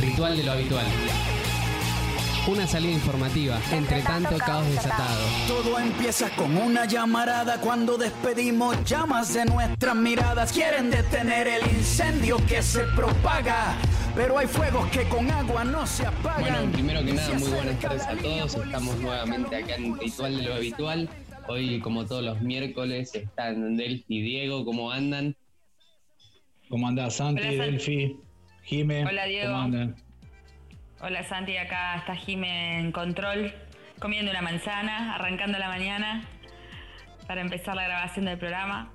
Ritual de lo habitual. Una salida informativa, entre tanto caos desatado. Todo empieza con una llamarada cuando despedimos llamas de nuestras miradas. Quieren detener el incendio que se propaga, pero hay fuegos que con agua no se apagan. Bueno, primero que nada, muy buenas tardes a todos. Estamos nuevamente acá en Ritual de lo habitual. Hoy, como todos los miércoles, están Delphi y Diego. ¿Cómo andan? ¿Cómo andás, Santi, Santi. Delphi, Jime? Hola, Diego. ¿Cómo andan? Hola Santi, acá está Jime en control, comiendo una manzana, arrancando la mañana para empezar la grabación del programa.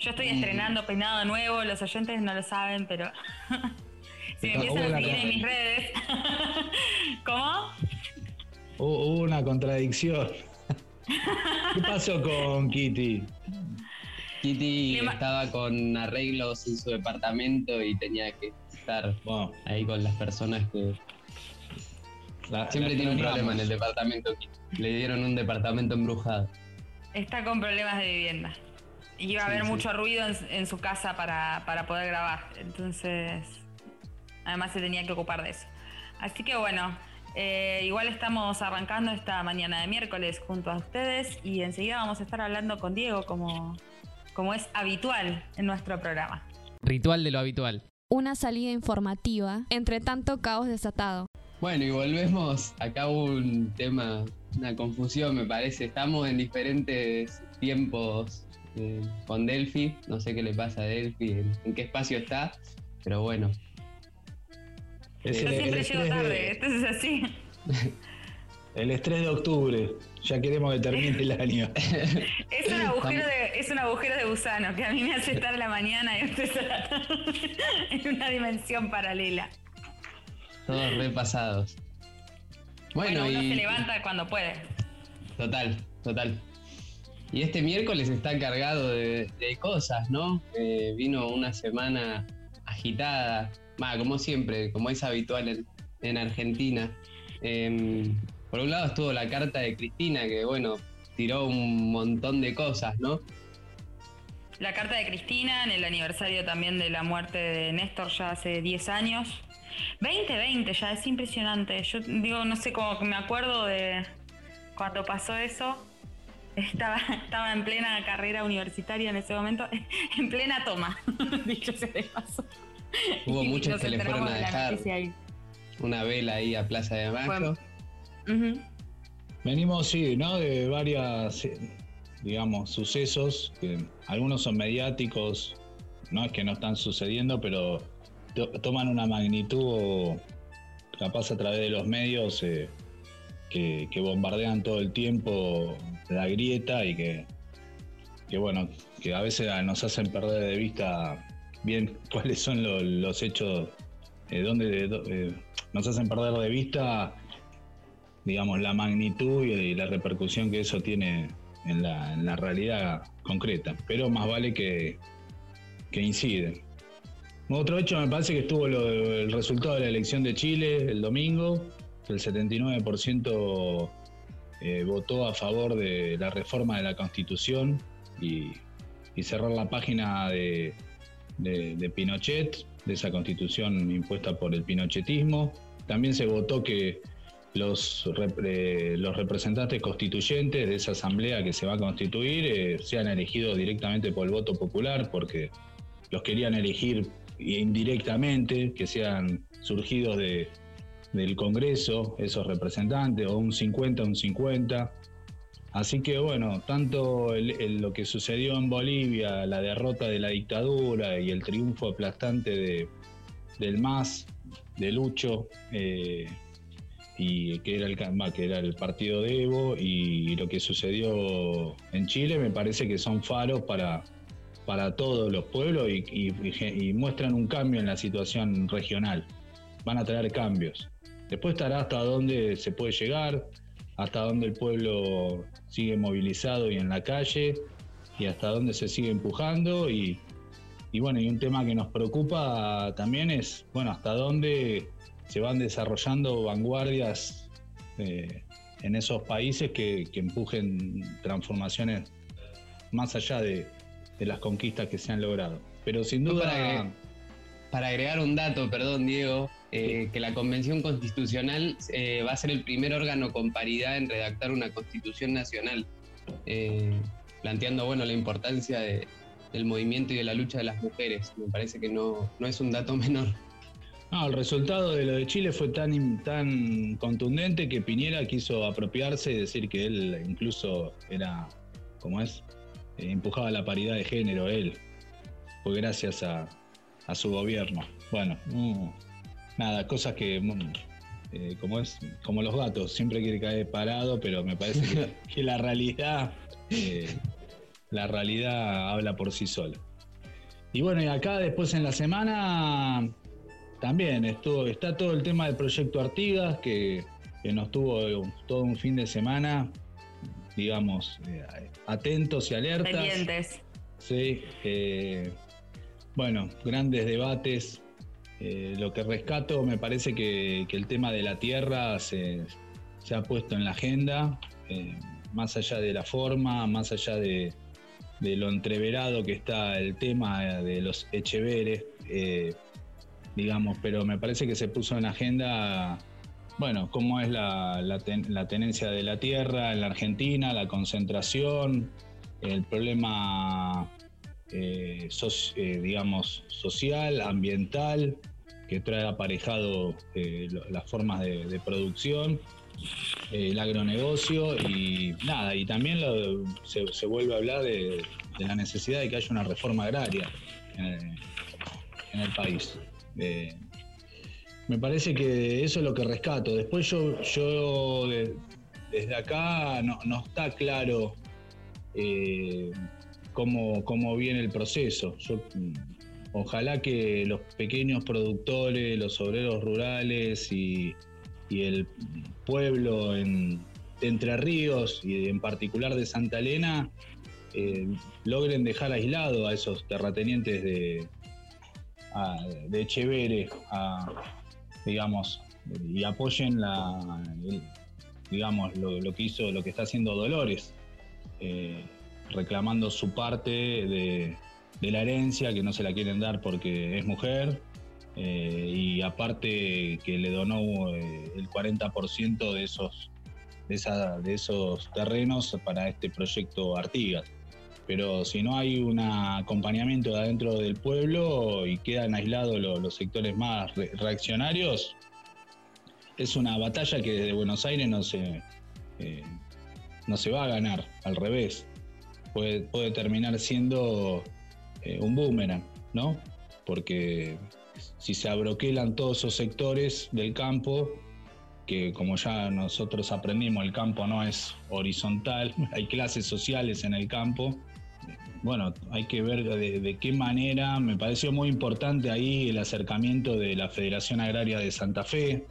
Yo estoy estrenando peinado nuevo, los oyentes no lo saben, pero si me empiezan a seguir en mis redes. ¿Cómo? Hubo una contradicción. ¿Qué pasó con Kitty? Kitty estaba con arreglos en su departamento y tenía que estar ahí con las personas que la- siempre la tiene un problema en el departamento. Kitty. Le dieron un departamento embrujado. Está con problemas de vivienda. Y iba a Sí, haber sí. mucho ruido en, en su casa para, para poder grabar. Entonces, además se tenía que ocupar de eso. Así que bueno, eh, igual estamos arrancando esta mañana de miércoles junto a ustedes y enseguida vamos a estar hablando con Diego como, como es habitual en nuestro programa. Ritual de lo habitual. Una salida informativa entre tanto caos desatado. Bueno, y volvemos. Acá hubo un tema, una confusión, me parece. Estamos en diferentes tiempos eh, con Delphi. No sé qué le pasa a Delphi, en, en qué espacio está, pero bueno. Es Yo el, siempre el llego estrés tarde, de, esto es así. el estrés de octubre. Ya queremos que termine el año. Es un agujero de, es un agujero de gusano que a mí me hace estar a la mañana y la tarde en una dimensión paralela. Todos repasados. Bueno, Bueno, uno y. se levanta cuando puede. Total, total. Y este miércoles está cargado de, de cosas, ¿no? Eh, vino una semana agitada, como siempre, como es habitual en, en Argentina. Em, por un lado estuvo la carta de Cristina, que bueno, tiró un montón de cosas, ¿no? La carta de Cristina en el aniversario también de la muerte de Néstor ya hace 10 años. 2020 ya, es impresionante. Yo digo, no sé cómo me acuerdo de cuando pasó eso. Estaba, estaba en plena carrera universitaria en ese momento, en plena toma, dicho sea de paso. Hubo Y muchos que le fueron a dejar. Una vela ahí a Plaza de Mayo. Ujú. Venimos, sí, ¿no? De varias, digamos, sucesos, que algunos son mediáticos, no es que no están sucediendo, pero to- toman una magnitud, capaz a través de los medios, eh, que, bombardean todo el tiempo la grieta y que, que, bueno, que a veces nos hacen perder de vista bien cuáles son lo- los hechos, eh, donde do- eh, nos hacen perder de vista digamos, la magnitud y la repercusión que eso tiene en la, en la realidad concreta. Pero más vale que, que incide. Otro hecho me parece que estuvo el resultado de la elección de Chile el domingo, el 79% eh, votó a favor de la reforma de la Constitución y, y cerrar la página de- de Pinochet, de esa constitución impuesta por el pinochetismo. También se votó que los, repre- los representantes constituyentes de esa asamblea que se va a constituir eh, sean elegidos directamente por el voto popular, porque los querían elegir indirectamente, que sean surgidos de, del Congreso, esos representantes, o un 50, un 50. Así que bueno, tanto lo que sucedió en Bolivia, la derrota de la dictadura y el triunfo aplastante de, del MAS, de Lucho, eh, y que era el que era el partido de Evo y lo que sucedió en Chile me parece que son faros para, para todos los pueblos y, y- y muestran un cambio en la situación regional. Van a traer cambios. Después estará hasta dónde se puede llegar, hasta dónde el pueblo sigue movilizado y en la calle y hasta dónde se sigue empujando y, y bueno, y un tema que nos preocupa también es, bueno, hasta dónde se van desarrollando vanguardias eh, en esos países que, que empujen transformaciones más allá de, de las conquistas que se han logrado. Pero sin duda, para agregar- Para agregar un dato, perdón Diego, eh, que la Convención Constitucional eh, va a ser el primer órgano con paridad en redactar una constitución nacional, planteando bueno, la importancia del movimiento y de la lucha de las mujeres. Me parece que no, no es un dato menor. No, el resultado de lo de Chile fue tan, tan contundente que Piñera quiso apropiarse y decir que él incluso era, como es, empujaba la paridad de género él. Fue gracias a, a su gobierno. Bueno, nada, cosas que, mm, eh, como es, como los gatos, siempre quiere caer parado, pero me parece que, la realidad, eh, la realidad habla por sí sola. Y bueno, y acá después en la semana también estuvo, está todo el tema del proyecto Artigas, que, nos tuvo todo un fin de semana, digamos, eh, atentos y alertas. Pendientes. Sí, bueno, grandes debates eh, lo que rescato me parece que, el tema de la tierra se, ha puesto en la agenda, eh, más allá de la forma, más allá de, lo entreverado que está el tema de los echeveres, eh, digamos, pero me parece que se puso en la agenda, bueno, cómo es la, tenencia de la tierra en la Argentina, la concentración, el problema eh, digamos, social, ambiental, que trae aparejado eh, las formas de, producción, eh, el agronegocio y nada, y también se, vuelve a hablar de, la necesidad de que haya una reforma agraria en el, país. Me parece que eso es lo que rescato. Después yo, yo desde acá no, no está claro cómo, viene el proceso. Mm, ojalá que los pequeños productores, los obreros rurales y, el pueblo en, de Entre Ríos y en particular de Santa Elena eh, logren dejar aislado a esos terratenientes de, de Echevere, digamos, y apoyen la, digamos, lo, que hizo, lo que está haciendo Dolores. Eh, reclamando su parte de, la herencia, que no se la quieren dar porque es mujer, eh, y aparte que le donó eh, el 40% de esos, de, esos terrenos para este proyecto Artigas. Pero si no hay un acompañamiento de adentro del pueblo y quedan aislados los, sectores más reaccionarios, es una batalla que desde Buenos Aires no se, eh, no se va a ganar, al revés puede, terminar siendo eh, un boomerang, ¿no? Porque si se abroquelan todos esos sectores del campo, que como ya nosotros aprendimos, el campo no es horizontal, hay clases sociales en el campo. Bueno, hay que ver de, qué manera, me pareció muy importante ahí el acercamiento de la Federación Agraria de Santa Fe,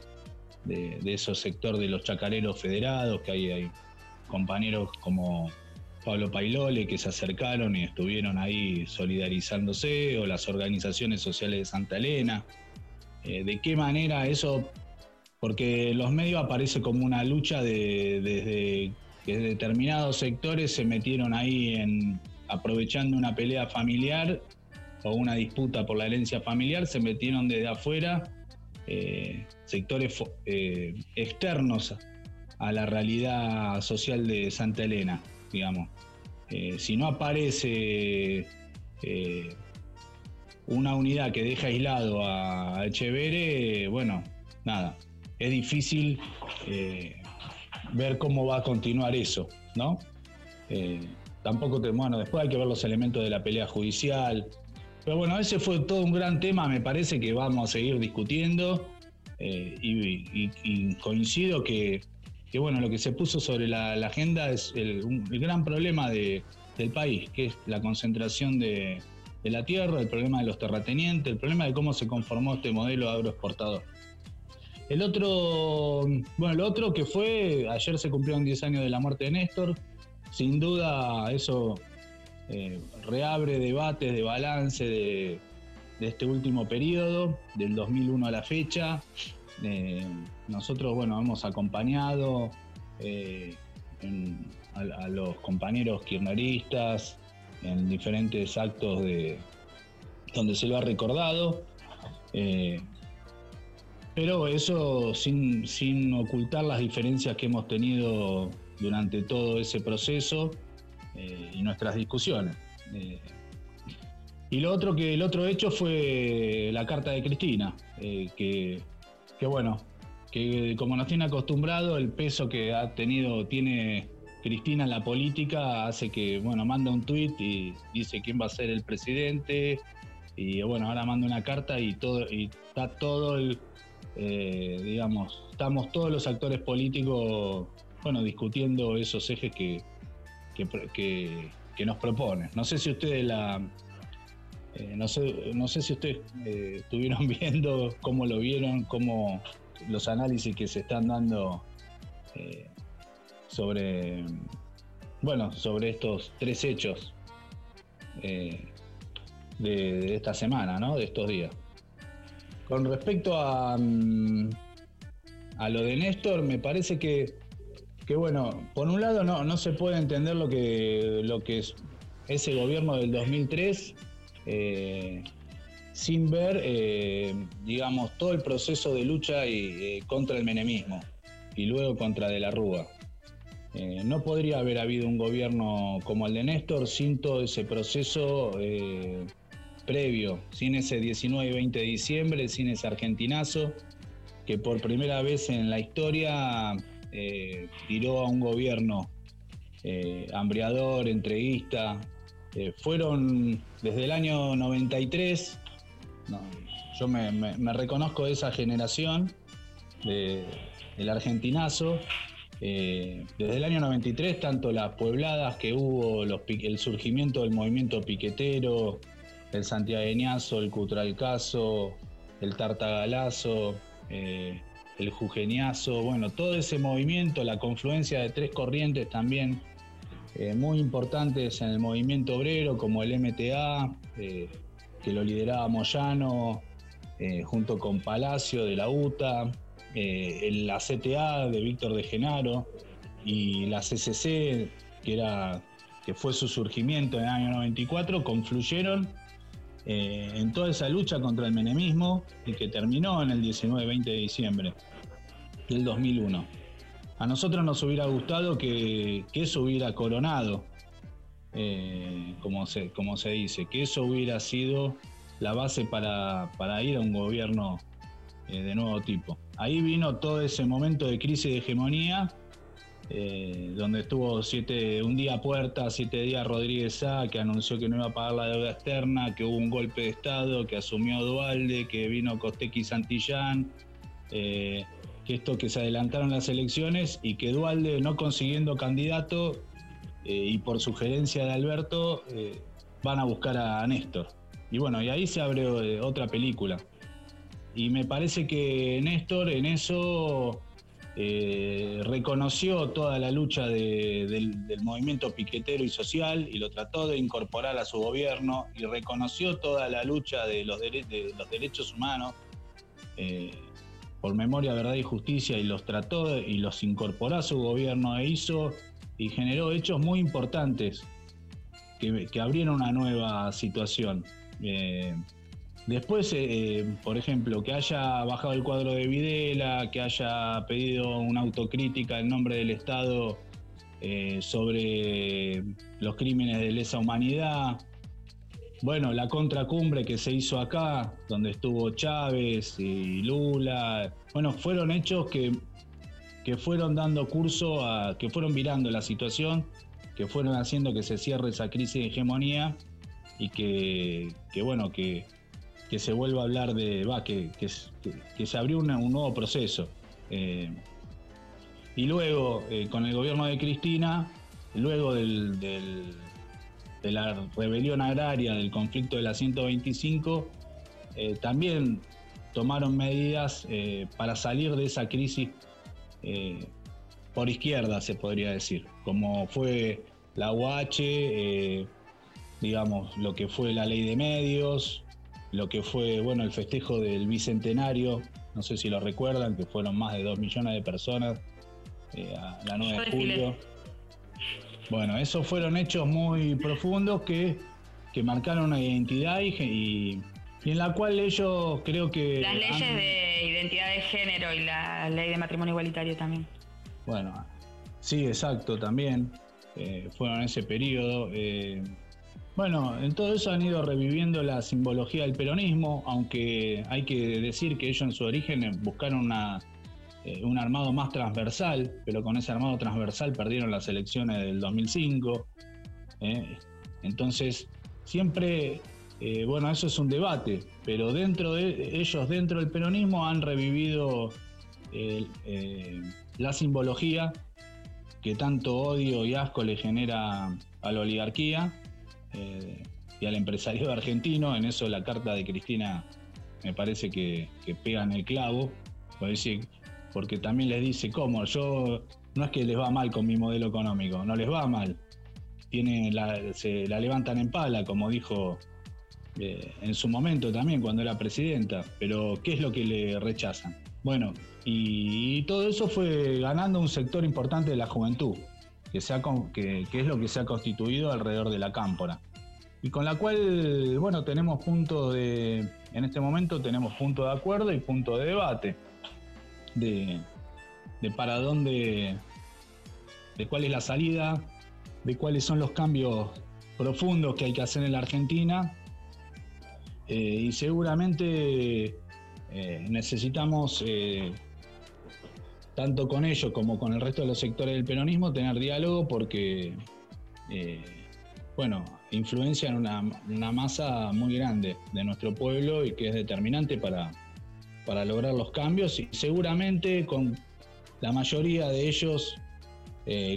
de, esos sectores de los chacareros federados, que hay, hay compañeros como Pablo Pailole, que se acercaron y estuvieron ahí solidarizándose, o las organizaciones sociales de Santa Elena. Eh, ¿De qué manera eso? Porque los medios aparece como una lucha de, desde que determinados sectores se metieron ahí en aprovechando una pelea familiar o una disputa por la herencia familiar, se metieron desde afuera eh, sectores eh, externos a la realidad social de Santa Elena digamos. Eh, si no aparece una unidad que deja aislado a Echevere, bueno, nada, es difícil ver cómo va a continuar eso, ¿no? Tampoco, bueno, después hay que ver los elementos de la pelea judicial, pero bueno, ese fue todo un gran tema, me parece que vamos a seguir discutiendo y coincido que que bueno, lo que se puso sobre la, agenda es el, gran problema del país, que es la concentración de, la tierra, el problema de los terratenientes, el problema de cómo se conformó este modelo agroexportador. El otro, bueno, el otro que fue, ayer se cumplieron 10 años de la muerte de Néstor, sin duda eso eh, reabre debates de balance de, este último periodo, del 2001 a la fecha, eh, nosotros, bueno, hemos acompañado eh, a, los compañeros kirchneristas en diferentes actos de donde se lo ha recordado. Pero eso sin, sin ocultar las diferencias que hemos tenido durante todo ese proceso eh, y nuestras discusiones. Eh, y lo otro que el otro hecho fue la carta de Cristina, eh, que, que, bueno, que como nos tiene acostumbrado, el peso que ha tenido, tiene Cristina en la política hace que, bueno, manda un tuit y dice quién va a ser el presidente, y bueno, ahora manda una carta y todo, y está todo el, digamos, estamos todos los actores políticos, bueno, discutiendo esos ejes que, que, nos propone. No sé si ustedes la... Eh, no, sé, no sé si ustedes eh, estuvieron viendo cómo lo vieron, cómo los análisis que se están dando eh, sobre, bueno, sobre estos tres hechos de, esta semana, ¿no? De estos días. Con respecto a, mm, a lo de Néstor, me parece que que bueno, por un lado no, no se puede entender lo que, lo que es ese gobierno del 2003 eh, sin ver, eh, digamos, todo el proceso de lucha y, eh, contra el menemismo y luego contra De la Rúa. no podría haber habido un gobierno como el de Néstor sin todo ese proceso previo, sin ese 19 y 20 de diciembre, sin ese argentinazo, que por primera vez en la historia eh, tiró a un gobierno eh, hambriador, entreguista. Eh, fueron desde el año 93, yo me, reconozco de esa generación del argentinazo. desde el año 93, tanto las puebladas que hubo, el surgimiento del movimiento piquetero, el santiagueñazo, el cutralcazo, el tartagalazo, el Jujeñazo, bueno, todo ese movimiento, la confluencia de tres corrientes también eh, muy importantes en el movimiento obrero, como el MTA, eh, que lo lideraba Moyano, eh, junto con Palacio de la UTA, la CTA de Víctor de Genaro y la CCC, que, era, que fue su surgimiento en el año 94, confluyeron eh, en toda esa lucha contra el menemismo y que terminó en el 19-20 de diciembre del 2001. A nosotros nos hubiera gustado que, eso hubiera coronado, eh, como, se, como se dice, que eso hubiera sido la base para, ir a un gobierno eh, de nuevo tipo. Ahí vino todo ese momento de crisis de hegemonía eh, donde estuvo un día Puerta, siete días Rodríguez A, que anunció que no iba a pagar la deuda externa, que hubo un golpe de Estado, que asumió Dualde, que vino Costequi Santillán, eh, que esto que se adelantaron las elecciones y que Dualde no consiguiendo candidato eh, y por sugerencia de Alberto van a buscar a Néstor. Y bueno, y ahí se abre otra película. Y me parece que Néstor en eso eh, reconoció toda la lucha del, movimiento piquetero y social y lo trató de incorporar a su gobierno y reconoció toda la lucha de los, derechos humanos eh, por memoria, verdad y justicia y los trató y los incorporó a su gobierno e hizo y generó hechos muy importantes que, abrieron una nueva situación. Eh, Después, eh, por ejemplo, que haya bajado el cuadro de Videla, que haya pedido una autocrítica en nombre del Estado eh, sobre los crímenes de lesa humanidad. Bueno, la contracumbre que se hizo acá, donde estuvo Chávez y Lula. Bueno, fueron hechos que, que fueron dando curso a. que fueron virando la situación, que fueron haciendo que se cierre esa crisis de hegemonía y que bueno, que que se vuelva a hablar de, va, que, que, se abrió un nuevo proceso. Eh, y luego, eh, con el gobierno de Cristina, luego del, de la rebelión agraria, del conflicto de la 125, eh, también tomaron medidas para salir de esa crisis por izquierda, se podría decir, como fue la UH, digamos, lo que fue la ley de medios, lo que fue bueno el festejo del bicentenario, no sé si lo recuerdan, que fueron más de dos millones de personas eh, a la 9 de julio. Bueno, esos fueron hechos muy profundos que, marcaron una identidad y, y en la cual ellos creo que... Las leyes de identidad de género y la ley de matrimonio igualitario también. Bueno, sí, exacto, también. Eh, fueron en ese periodo. Eh, bueno, en todo eso han ido reviviendo la simbología del peronismo, aunque hay que decir que ellos en su origen buscaron una, eh, un armado más transversal, pero con ese armado transversal perdieron las elecciones del 2005. Entonces, siempre, bueno, eso es un debate, pero dentro de ellos, dentro del peronismo, han revivido la simbología que tanto odio y asco le genera a la oligarquía eh, y al empresario argentino. En eso la carta de Cristina me parece que, pega en el clavo, porque también les dice cómo, yo no es que les va mal con mi modelo económico, no les va mal. Tiene se la levantan en pala, como dijo eh, en su momento también cuando era presidenta, pero ¿qué es lo que le rechazan? Bueno, y, todo eso fue ganando un sector importante de la juventud, que, que, es lo que se ha constituido alrededor de la cámpora. Y con la cual, bueno, tenemos punto de, en este momento tenemos punto de acuerdo y punto de debate de, para dónde, de cuál es la salida, de cuáles son los cambios profundos que hay que hacer en la Argentina. Eh, y seguramente eh, necesitamos, eh, tanto con ellos como con el resto de los sectores del peronismo, tener diálogo porque, bueno, influencian una, una, masa muy grande de nuestro pueblo y que es determinante para, para lograr los cambios y seguramente con la mayoría de ellos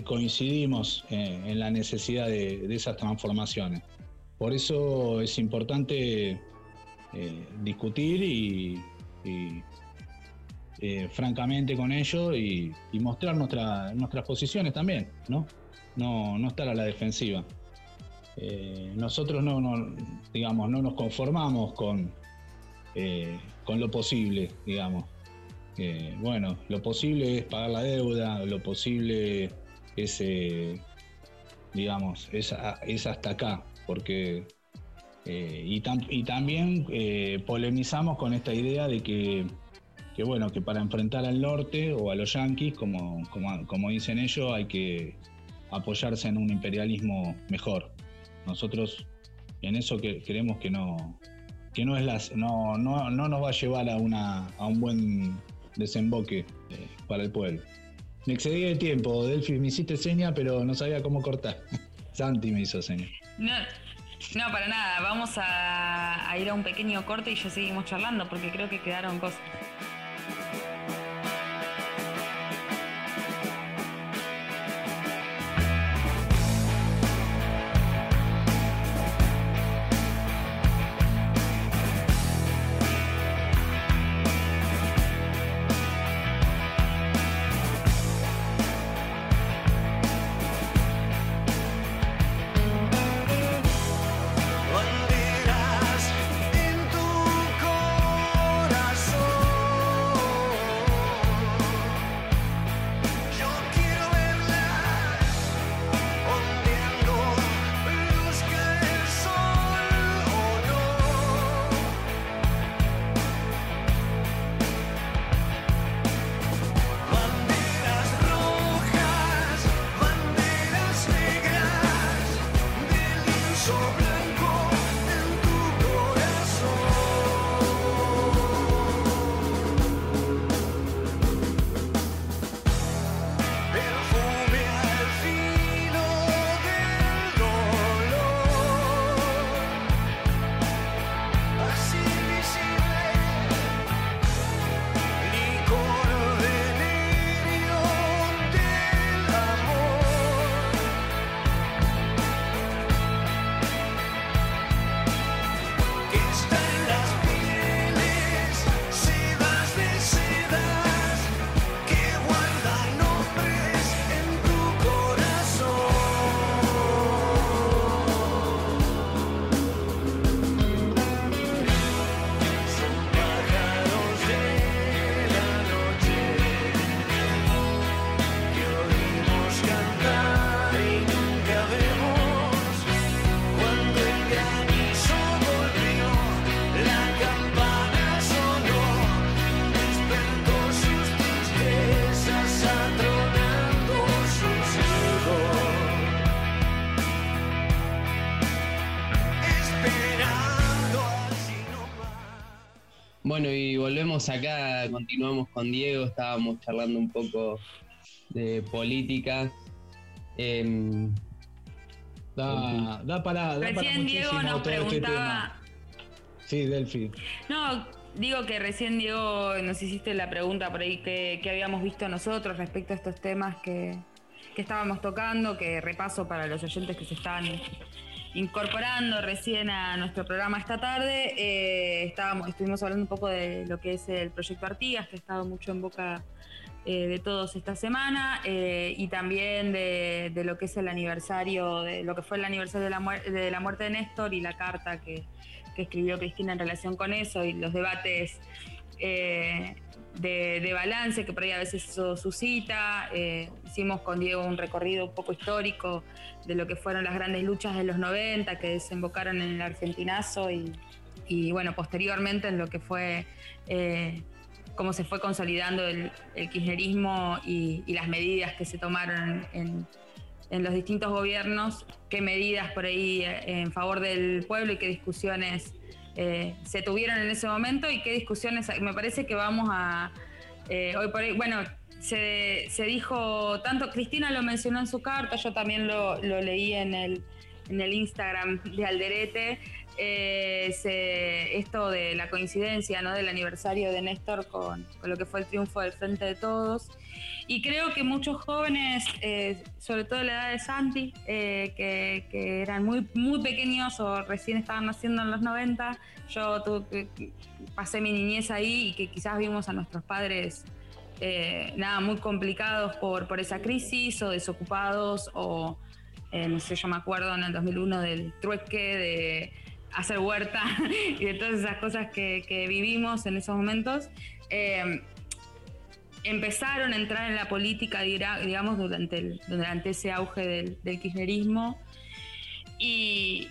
coincidimos en la necesidad de, esas transformaciones. Por eso es importante discutir y, eh, francamente con ellos y, mostrar nuestras posiciones también, ¿no? ¿no? No estar a la defensiva. Eh, nosotros no, digamos, no nos conformamos con, eh, con lo posible, digamos. bueno, lo posible es pagar la deuda, lo posible es, digamos, es, es hasta acá, porque eh, y, también eh, polemizamos con esta idea de que, bueno, que para enfrentar al norte o a los yanquis, como, como, dicen ellos, hay que apoyarse en un imperialismo mejor. Nosotros en eso que, creemos que no, que no, es las, no, no, no nos va a llevar a, una, a un buen desemboque eh, para el pueblo. Me excedí de tiempo, Delphi, me hiciste seña, pero no sabía cómo cortar. Santi me hizo seña. No, no, para nada. Vamos a ir a un pequeño corte y ya seguimos charlando porque creo que quedaron cosas. Volvemos acá, continuamos con Diego, estábamos charlando un poco de política. Em, da, da, para, da Recién Diego nos este preguntaba. sí, Delphi. No, digo que recién Diego nos hiciste la pregunta por ahí que, habíamos visto nosotros respecto a estos temas que, que estábamos tocando, que repaso para los oyentes que se están incorporando recién a nuestro programa esta tarde, eh, estábamos, estuvimos hablando un poco de lo que es el proyecto Artigas, que ha estado mucho en boca eh, de todos esta semana, eh, y también de, lo que es el aniversario, de lo que fue el aniversario de la, de la muerte de Néstor y la carta que, escribió Cristina en relación con eso y los debates de, balance que por ahí a veces eso suscita. Eh, hicimos con Diego un recorrido un poco histórico de lo que fueron las grandes luchas de los 90 que desembocaron en el argentinazo y, bueno, posteriormente en lo que fue eh, cómo se fue consolidando el, kirchnerismo y, las medidas que se tomaron en, en los distintos gobiernos, qué medidas por ahí eh, en favor del pueblo y qué discusiones eh, se tuvieron en ese momento y qué discusiones. Me parece que vamos a. Eh, hoy por hoy, bueno, se, dijo tanto, Cristina lo mencionó en su carta, yo también lo, leí en el, en el Instagram de Alderete. Eh, esto de la coincidencia ¿no? del aniversario de Néstor con, con, lo que fue el triunfo del Frente de Todos y creo que muchos jóvenes, eh, sobre todo la edad de Santi, eh, que, eran muy, muy pequeños o recién estaban naciendo en los 90, yo pasé mi niñez ahí y que quizás vimos a nuestros padres eh, nada, muy complicados por, por esa crisis o desocupados o, no sé, yo me acuerdo en el 2001 del trueque, de hacer huerta y de todas esas cosas que vivimos en esos momentos empezaron a entrar en la política, digamos, durante, durante ese auge del, kirchnerismo y,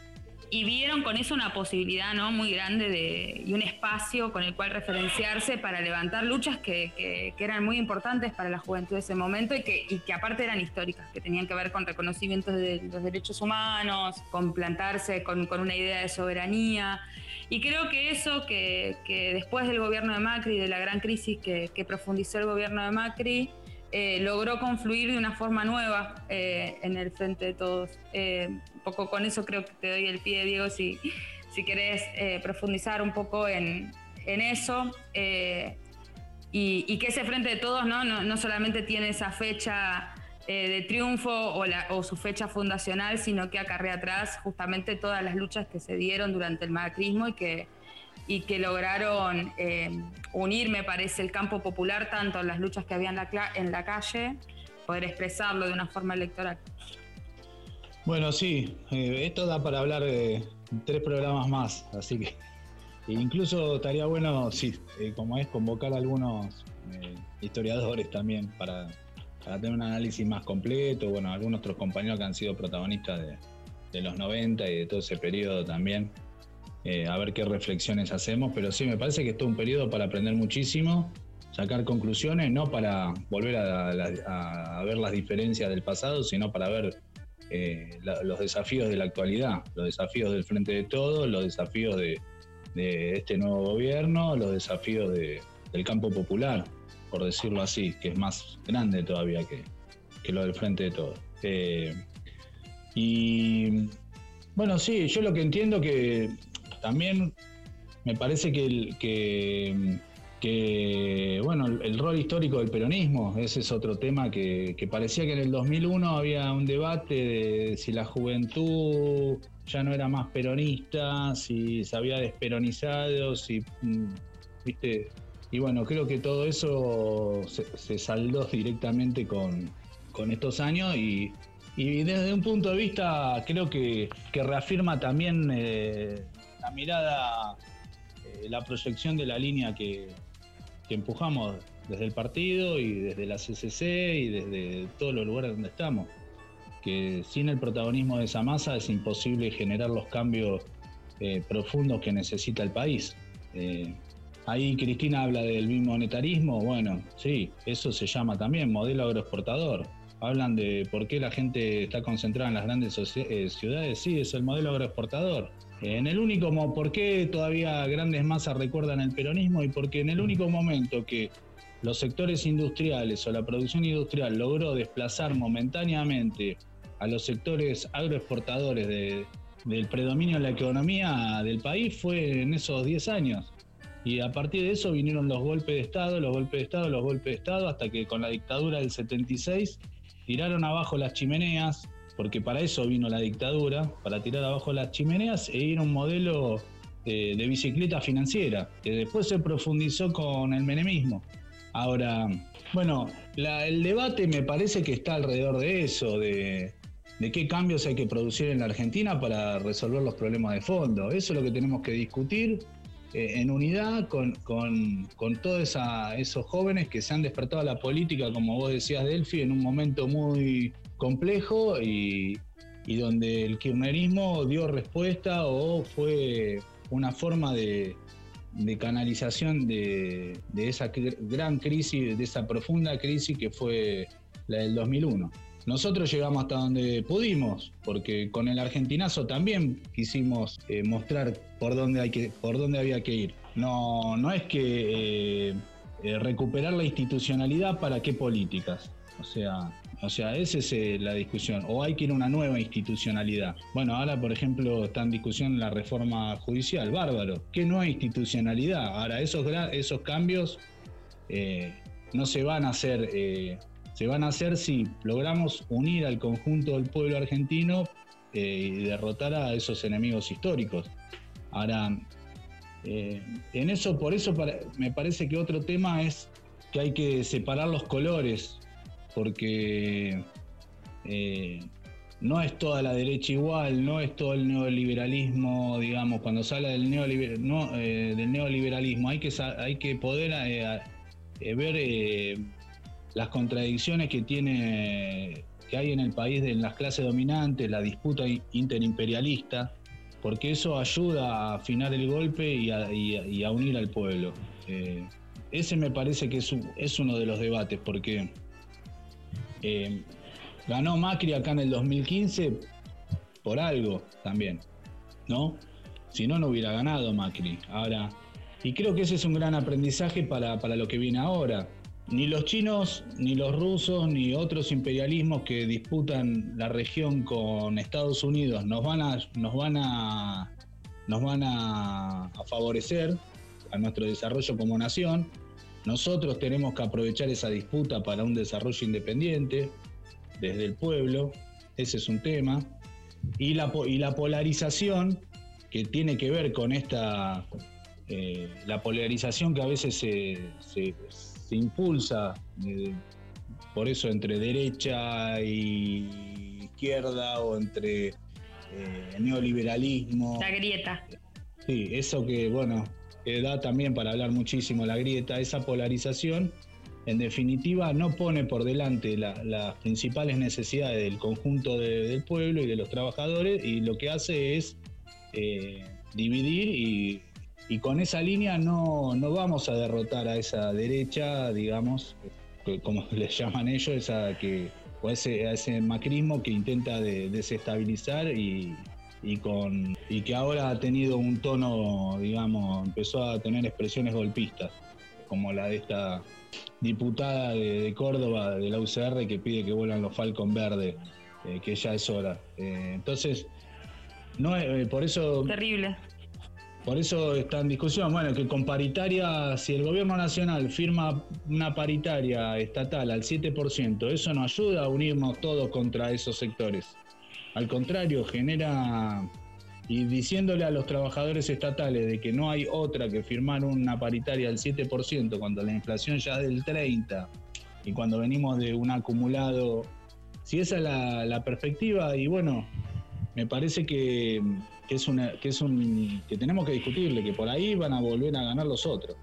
vieron con eso una posibilidad ¿no? muy grande de, y un espacio con el cual referenciarse para levantar luchas que, eran muy importantes para la juventud de ese momento y que, y que aparte eran históricas, que tenían que ver con reconocimientos de los derechos humanos, con plantarse con, con una idea de soberanía. Y creo que eso que, después del gobierno de Macri, de la gran crisis que, profundizó el gobierno de Macri, eh, logró confluir de una forma nueva eh, en el frente de todos. Eh, un poco con eso creo que te doy el pie, Diego, si, si querés profundizar un poco en, eso. Y, que ese frente de todos ¿no? No, no solamente tiene esa fecha eh, de triunfo o, su fecha fundacional, sino que acarrea atrás justamente todas las luchas que se dieron durante el macrismo y que, y que lograron eh, unir, me parece, el campo popular tanto las luchas que había en la, la calle, poder expresarlo de una forma electoral. Bueno, sí, eh, esto da para hablar de tres programas más, así que incluso estaría bueno, sí, como es, convocar a algunos historiadores también para para tener un análisis más completo, bueno, algunos otros compañeros que han sido protagonistas de, los 90 y de todo ese periodo también, eh, a ver qué reflexiones hacemos, pero sí, me parece que es todo un periodo para aprender muchísimo, sacar conclusiones, no para volver a, ver las diferencias del pasado, sino para ver eh, los desafíos de la actualidad, los desafíos del frente de todos, los desafíos de, este nuevo gobierno, los desafíos del campo popular por decirlo así, que es más grande todavía que, lo del frente de todo. Eh, y bueno, sí, yo lo que entiendo que también me parece que, que, que bueno, el rol histórico del peronismo, ese es otro tema que, parecía que en el 2001 había un debate de si la juventud ya no era más peronista, si se había desperonizado, si, mm, viste, y bueno, creo que todo eso se, saldó directamente con, estos años y, desde un punto de vista creo que, reafirma también eh, la mirada, eh, la proyección de la línea que, empujamos desde el partido y desde la CCC y desde todos los lugares donde estamos. Que sin el protagonismo de esa masa es imposible generar los cambios eh, profundos que necesita el país. Ahí Cristina habla del monetarismo, bueno, sí, eso se llama también modelo agroexportador. Hablan de por qué la gente está concentrada en las grandes eh, ciudades, sí, es el modelo agroexportador. En el único, ¿por qué todavía grandes masas recuerdan el peronismo? Y porque en el único momento que los sectores industriales o la producción industrial logró desplazar momentáneamente a los sectores agroexportadores del predominio en la economía del país fue en esos 10 años. Y a partir de eso vinieron los golpes de Estado, los golpes de Estado, los golpes de Estado, hasta que con la dictadura del 76 tiraron abajo las chimeneas, porque para eso vino la dictadura, para tirar abajo las chimeneas e ir a un modelo de, de bicicleta financiera, que después se profundizó con el menemismo. Ahora, bueno, el debate me parece que está alrededor de eso, de, qué cambios hay que producir en la Argentina para resolver los problemas de fondo. Eso es lo que tenemos que discutir eh, en unidad con, todos esos jóvenes que se han despertado a la política, como vos decías, Delphi, en un momento muy complejo y, y donde el kirchnerismo dio respuesta o fue una forma de, de canalización de, esa gran crisis, de esa profunda crisis que fue la del 2001. Nosotros llegamos hasta donde pudimos, porque con el argentinazo también quisimos eh, mostrar por dónde, hay que, por dónde había que ir. No, no es que eh, eh, recuperar la institucionalidad para qué políticas. O sea, o sea, esa es la discusión. O hay que ir a una nueva institucionalidad. Bueno, ahora, por ejemplo, está en discusión la reforma judicial. Bárbaro. ¿Qué nueva institucionalidad? Ahora, esos, esos cambios no se van a hacer. Se van a hacer si logramos unir al conjunto del pueblo argentino y derrotar a esos enemigos históricos. Ahora, en eso, por eso me parece que otro tema es que hay que separar los colores porque eh, no es toda la derecha igual, no es todo el neoliberalismo, digamos, cuando se habla del, eh, del neoliberalismo, hay que, hay que poder eh, ver las contradicciones que tiene que hay en el país de las clases dominantes, la disputa interimperialista, porque eso ayuda a afinar el golpe y a, unir al pueblo. ese me parece que es, es uno de los debates, porque eh, ganó Macri acá en el 2015 por algo también, ¿no? Si no, no hubiera ganado Macri. Ahora, y creo que ese es un gran aprendizaje para, lo que viene ahora. Ni los chinos, ni los rusos, ni otros imperialismos que disputan la región con Estados Unidos nos van a, nos van a, nos van a favorecer a nuestro desarrollo como nación. Nosotros tenemos que aprovechar esa disputa para un desarrollo independiente desde el pueblo, ese es un tema. Y la, y la polarización que tiene que ver con esta, eh, la polarización que a veces se, se, impulsa, eh, por eso entre derecha y izquierda o entre eh, neoliberalismo. La grieta. Sí, eso que, bueno, da también para hablar muchísimo la grieta, esa polarización, en definitiva no pone por delante las principales necesidades del conjunto del pueblo y de los trabajadores y lo que hace es eh, dividir y, con esa línea no, no vamos a derrotar a esa derecha, digamos, como les llaman ellos, esa que, o ese, a ese macrismo que intenta desestabilizar y, y con y que ahora ha tenido un tono, digamos, empezó a tener expresiones golpistas, como la de esta diputada de, Córdoba, de la UCR, que pide que vuelvan los Falcon Verde, eh, que ya es hora. Eh, entonces, no eh, por eso... Terrible. Por eso está en discusión, bueno, que con paritaria, si el gobierno nacional firma una paritaria estatal al 7%, eso nos ayuda a unirnos todos contra esos sectores. Al contrario, genera y diciéndole a los trabajadores estatales de que no hay otra que firmar una paritaria del 7% cuando la inflación ya es del 30% y cuando venimos de un acumulado, si esa es la, perspectiva y bueno, me parece que, es una, que es un que tenemos que discutirle, que por ahí van a volver a ganar los otros.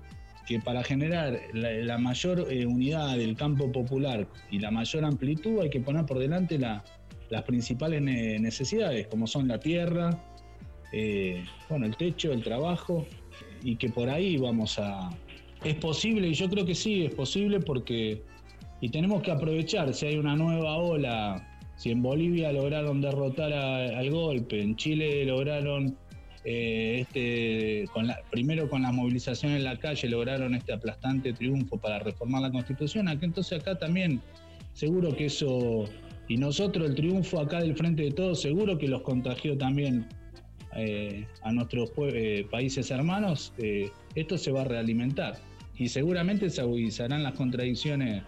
Que para generar la, mayor eh, unidad del campo popular y la mayor amplitud hay que poner por delante la, las principales necesidades, como son la tierra, eh, bueno, el techo, el trabajo, y que por ahí vamos a... Es posible, y yo creo que sí, es posible porque... Y tenemos que aprovechar, si hay una nueva ola, si en Bolivia lograron derrotar al golpe, en Chile lograron eh, este, primero con la movilización en la calle lograron este aplastante triunfo para reformar la constitución, acá, entonces acá también seguro que eso, y nosotros el triunfo acá del frente de todos, seguro que los contagió también eh, a nuestros eh, países hermanos, esto se va a realimentar. Y seguramente se agudizarán las contradicciones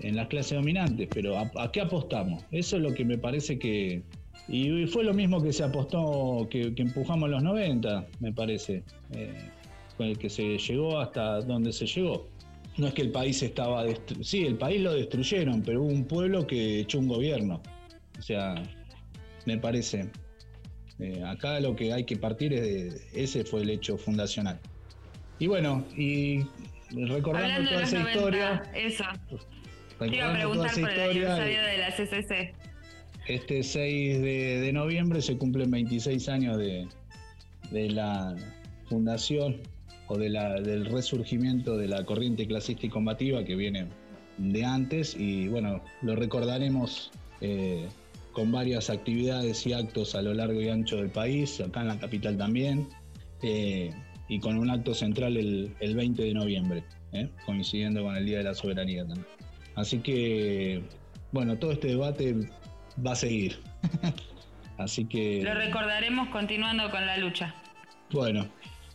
en las clases dominantes, pero ¿a, qué apostamos? Eso es lo que me parece que... Y fue lo mismo que se apostó, que, empujamos en los 90, me parece, eh, con el que se llegó hasta donde se llegó. No es que el país estaba... Sí, el país lo destruyeron, pero hubo un pueblo que echó un gobierno. O sea, me parece. Eh, acá lo que hay que partir es de... Ese fue el hecho fundacional. Y bueno, y recordando toda esa historia. Eso. A preguntar por el aniversario de la CCC. Este 6 de, noviembre se cumplen 26 años de, la fundación o de la, del resurgimiento de la corriente clasista y combativa que viene de antes y bueno, lo recordaremos eh, con varias actividades y actos a lo largo y ancho del país, acá en la capital también. Eh, y con un acto central el, 20 de noviembre, ¿eh? coincidiendo con el Día de la Soberanía también. Así que, bueno, todo este debate va a seguir. Así que... Lo recordaremos continuando con la lucha. Bueno,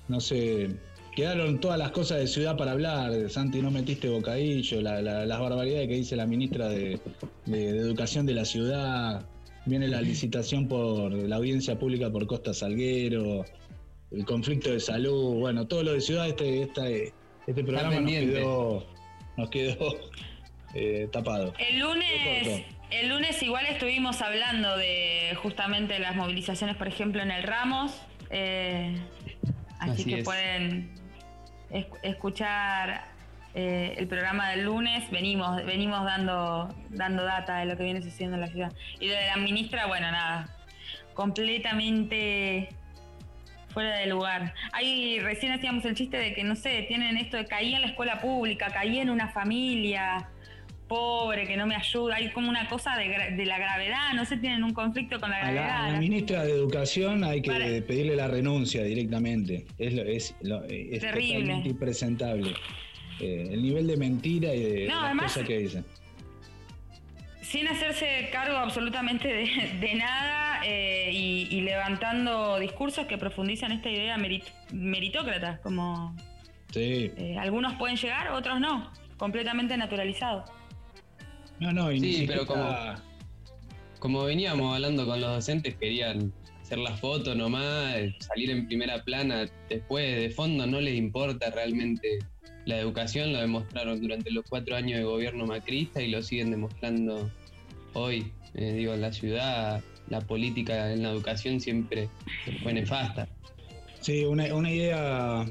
no sé, quedaron todas las cosas de ciudad para hablar. Santi, no metiste bocadillo, las barbaridades que dice la ministra de, de, Educación de la ciudad. Viene la licitación por la audiencia pública por Costa Salguero el conflicto de salud, bueno, todo lo de ciudad, este, este, este programa nos quedó, nos quedó eh, tapado. El lunes, el lunes igual estuvimos hablando de justamente las movilizaciones, por ejemplo, en el Ramos, eh, así, que pueden escuchar eh, el programa del lunes, venimos, venimos dando, dando data de lo que viene sucediendo en la ciudad. Y de la ministra, bueno, nada, completamente fuera de lugar. Ahí recién hacíamos el chiste de que, no sé, tienen esto de caí en la escuela pública, caí en una familia pobre que no me ayuda. Hay como una cosa de, la gravedad, no sé, tienen un conflicto con la gravedad. A la, ministra de Educación hay que pedirle la renuncia directamente. Es, es, es totalmente impresentable. Eh, el nivel de mentira y de las cosas que dicen sin hacerse cargo absolutamente de, nada eh, y, levantando discursos que profundizan esta idea meritócrata, como eh, algunos pueden llegar, otros no, completamente naturalizado. No, no, y sí, pero como, como veníamos hablando con los docentes, querían hacer la foto nomás, salir en primera plana, después de fondo no les importa realmente la educación, lo demostraron durante los cuatro años de gobierno macrista y lo siguen demostrando hoy, eh, digo, en la ciudad, la política en la educación siempre fue nefasta. Sí, una, idea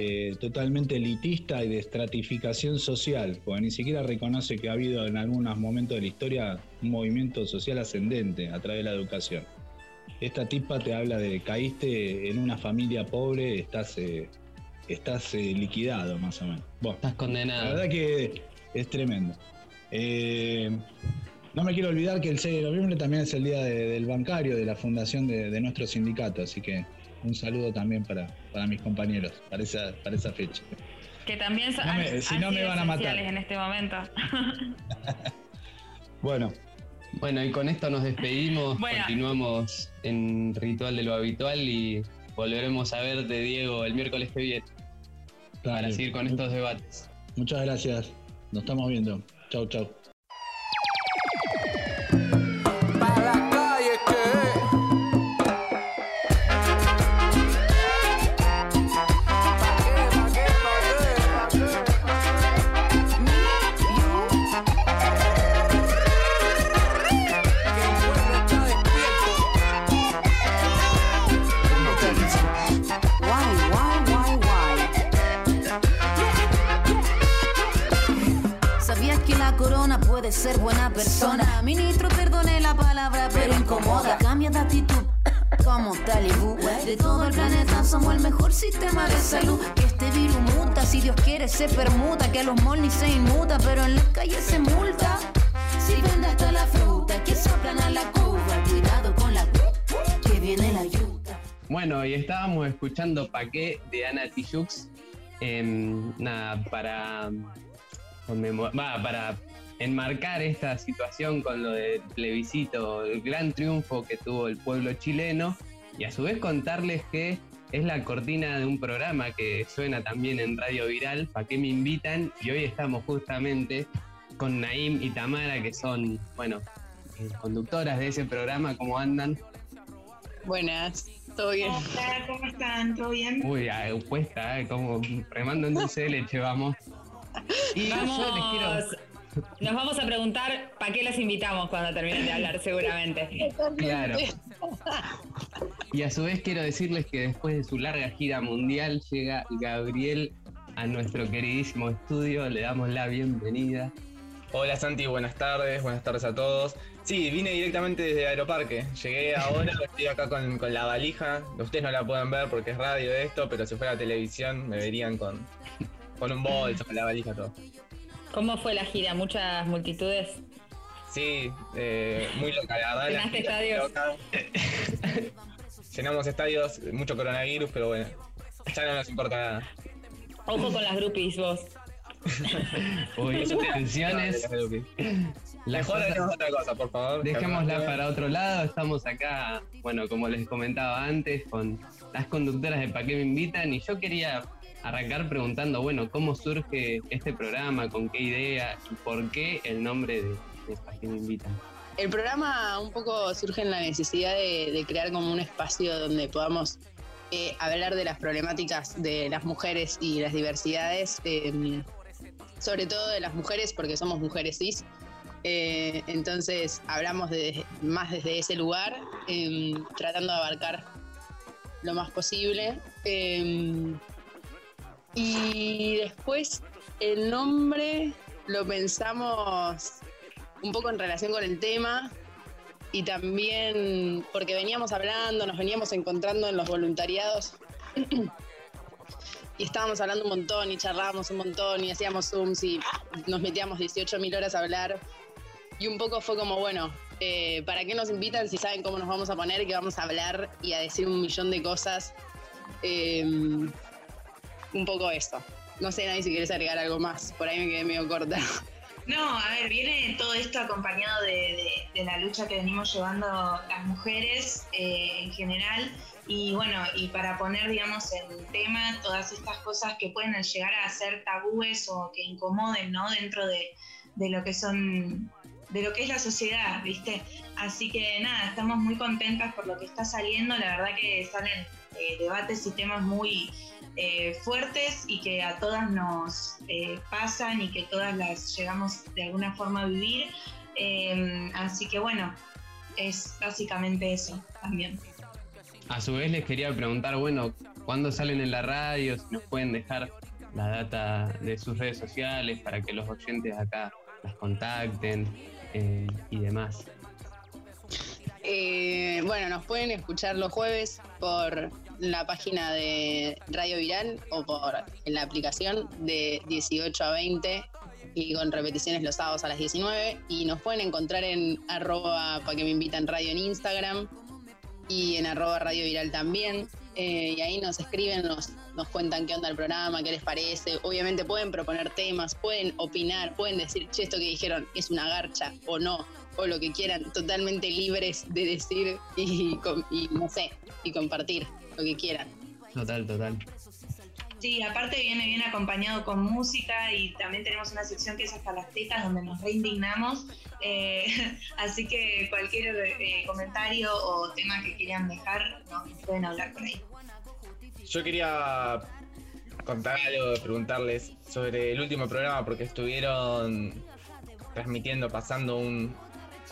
eh, totalmente elitista y de estratificación social, porque ni siquiera reconoce que ha habido en algunos momentos de la historia un movimiento social ascendente a través de la educación. Esta tipa te habla de caíste en una familia pobre, estás, eh, estás liquidado más o menos. estás condenado. La verdad que es tremendo. No me quiero olvidar que el 6 de noviembre también es el día del bancario, de la fundación de, nuestro sindicato, así que un saludo también para, para mis compañeros, para esa, para esa fecha. Que también son si no me van a matar. en este momento. bueno. Bueno, y con esto nos despedimos, continuamos en Ritual de lo Habitual y volveremos a ver de Diego el miércoles que viene para seguir con estos debates. Muchas gracias, nos estamos viendo. Chau, chau. De actitud. Como talibú De todo el planeta somos el mejor sistema de salud. Que este virus muta, si Dios quiere se permuta. Que a los molnis se inmuta, pero en las calles se multa. Si vende hasta la fruta, que soplan a la cuba. Cuidado con la que viene la ayuda Bueno, y estábamos escuchando Paqué de Ana Tijoux. em, nada, para, para enmarcar esta situación con lo del plebiscito, el gran triunfo que tuvo el pueblo chileno, y a su vez contarles que es la cortina de un programa que suena también en Radio Viral, ¿para qué me invitan? Y hoy estamos justamente con Naim y Tamara, que son, bueno, eh, conductoras de ese programa, ¿cómo andan? Buenas, ¿todo bien? Hola, ¿cómo están? ¿Todo bien? Uy, ah, cuesta, ¿eh? Como remando en dulce de leche, vamos. Y yo les quiero... Nos vamos a preguntar para qué las invitamos cuando terminen de hablar, seguramente. Claro. Y a su vez quiero decirles que después de su larga gira mundial llega Gabriel a nuestro queridísimo estudio. Le damos la bienvenida. Hola Santi, buenas tardes, buenas tardes a todos. Sí, vine directamente desde Aeroparque. Llegué ahora, estoy acá con, con la valija. Ustedes no la pueden ver porque es radio esto, pero si fuera televisión me verían con, con un bolso, con la valija, todo. ¿Cómo fue la gira? ¿Muchas multitudes? Sí, eh, muy loca, la verdad. ¿Llenaste estadios? loca. Llenamos estadios, mucho coronavirus, pero bueno, ya no nos importa nada. Ojo con las groupies vos. Uy, tensiones. La Mejor cosa- otra cosa, por favor. Dejémosla para otro lado. Estamos acá, bueno, como les comentaba antes, con las conductoras de Pa' qué me invitan. Y yo quería arrancar preguntando, bueno, ¿cómo surge este programa? ¿Con qué idea? ¿Y por qué el nombre de, de me invitan? El programa un poco surge en la necesidad de, crear como un espacio donde podamos eh, hablar de las problemáticas de las mujeres y las diversidades, eh, sobre todo de las mujeres porque somos mujeres cis. Eh, entonces hablamos más desde ese lugar, eh, tratando de abarcar lo más posible. Y después el nombre lo pensamos un poco en relación con el tema y también porque veníamos hablando, nos veníamos encontrando en los voluntariados y estábamos hablando un montón y charlábamos un montón y hacíamos Zooms y nos metíamos 18.000 horas a hablar y un poco fue como, bueno, eh, ¿para qué nos invitan si saben cómo nos vamos a poner, que vamos a hablar y a decir un millón de cosas? Eh, un poco eso. No sé, nadie si quieres agregar algo más, por ahí me quedé medio corta. No, a ver, viene todo esto acompañado de, la lucha que venimos llevando las mujeres eh, en general. Y bueno, y para poner, digamos, en tema todas estas cosas que pueden llegar a ser tabúes o que incomoden, ¿no? Dentro de, de lo que son, de lo que es la sociedad, ¿viste? Así que nada, estamos muy contentas por lo que está saliendo. La verdad que salen eh, debates y temas muy eh, fuertes y que a todas nos eh, pasan y que todas las llegamos de alguna forma a vivir. Eh, así que bueno, es básicamente eso también. A su vez les quería preguntar, bueno, ¿cuándo salen en la radio? Si nos pueden dejar la data de sus redes sociales para que los oyentes acá las contacten eh, y demás. Eh, bueno, nos pueden escuchar los jueves por la página de Radio Viral o por en la aplicación de 18 a 20 y con repeticiones los sábados a las 19 y nos pueden encontrar en arroba para que me invitan radio en Instagram y en arroba Radio Viral también. Eh, y ahí nos escriben, nos, nos cuentan qué onda el programa, qué les parece. Obviamente pueden proponer temas, pueden opinar, pueden decir, che, esto que dijeron es una garcha o no, o lo que quieran, totalmente libres de decir y no sé, y compartir lo que quieran. Total, total. Sí, aparte viene bien acompañado con música y también tenemos una sección que es hasta las tetas donde nos reindignamos. Eh, así que cualquier eh, comentario o tema que quieran dejar, nos pueden hablar por ahí. Yo quería contar algo, preguntarles sobre el último programa, porque estuvieron transmitiendo, pasando un.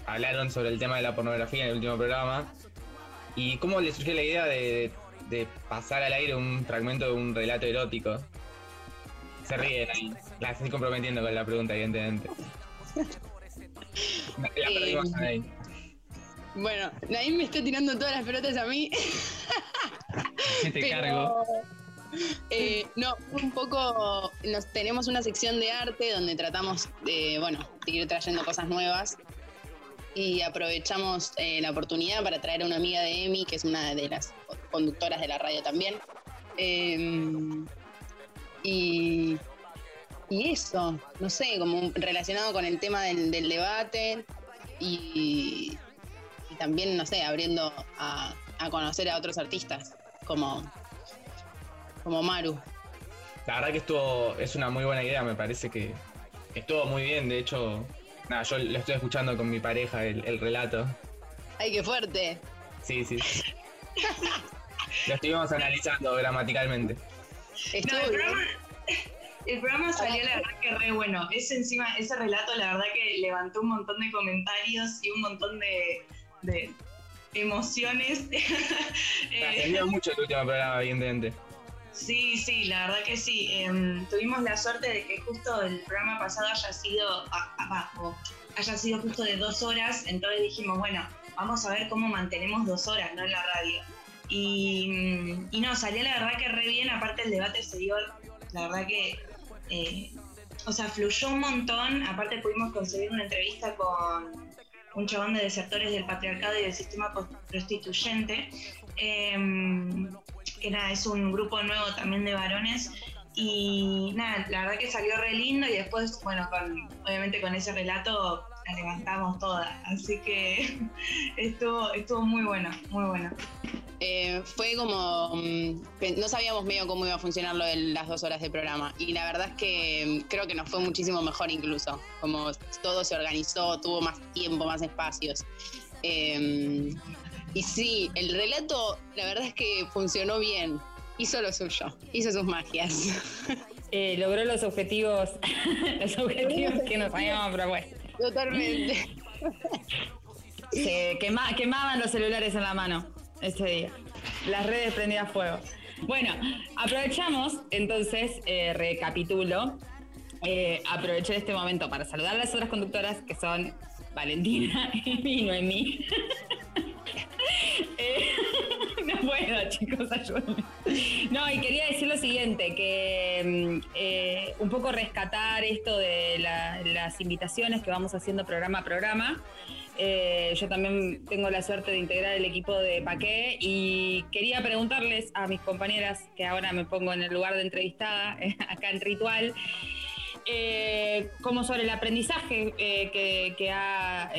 Hablaron sobre el tema de la pornografía en el último programa. ¿Y cómo les surgió la idea de, de pasar al aire un fragmento de un relato erótico? Se ríen ahí. La estoy comprometiendo con la pregunta, evidentemente. La, ahí. Bueno, Naim me está tirando todas las pelotas a mí. ¿Qué te Pero, cargo? eh, no, un poco. Nos, tenemos una sección de arte donde tratamos de, bueno, de ir trayendo cosas nuevas. Y aprovechamos eh, la oportunidad para traer a una amiga de Emi, que es una de las conductoras de la radio también. Em, y, y eso, no sé, como relacionado con el tema del, debate y, y también, no sé, abriendo a, a conocer a otros artistas como, como Maru. La verdad que estuvo, es una muy buena idea, me parece que estuvo muy bien, de hecho, nada, yo lo estoy escuchando con mi pareja, el, el relato. ¡Ay, qué fuerte! Sí, sí. lo estuvimos analizando gramaticalmente. No, el, programa, el programa salió la verdad que re bueno. Ese encima, ese relato la verdad que levantó un montón de comentarios y un montón de, de emociones. Eh, Trascendió mucho el último programa, evidentemente. Sí, sí, la verdad que sí. Em, tuvimos la suerte de que justo el programa pasado haya sido abajo, haya sido justo de dos horas, entonces dijimos, bueno, vamos a ver cómo mantenemos dos horas, ¿no? En la radio. Y, mm, y no, salió la verdad que re bien, aparte el debate se dio, la verdad que, eh, o sea, fluyó un montón, aparte pudimos conseguir una entrevista con un chabón de desertores del patriarcado y del sistema prostituyente. Que nada, es un grupo nuevo también de varones. Y nada, la verdad que salió re lindo y después, bueno, con, obviamente con ese relato la levantamos toda. Así que estuvo, estuvo muy bueno, muy bueno. Eh, fue como. mm, No sabíamos medio cómo iba a funcionar lo de las dos horas de programa. Y la verdad es que mm, creo que nos fue muchísimo mejor, incluso. Como todo se organizó, tuvo más tiempo, más espacios. Eh, y sí, el relato, la verdad es que funcionó bien. Hizo lo suyo, hizo sus magias. Eh, logró los objetivos, los objetivos que nos habíamos propuesto. Totalmente. Se quema- quemaban los celulares en la mano ese día. Las redes prendidas a fuego. Bueno, aprovechamos, entonces, eh, recapitulo. Eh, aproveché este momento para saludar a las otras conductoras que son Valentina, y Noemí. Eh, no puedo, chicos, ayúdenme. No, y quería decir lo siguiente, que mm, eh, un poco rescatar esto de la- las invitaciones que vamos haciendo programa a programa. Eh, yo también tengo la suerte de integrar el equipo de Paqué y quería preguntarles a mis compañeras, que ahora me pongo en el lugar de entrevistada, acá en Ritual, eh, como sobre el aprendizaje que, que ha...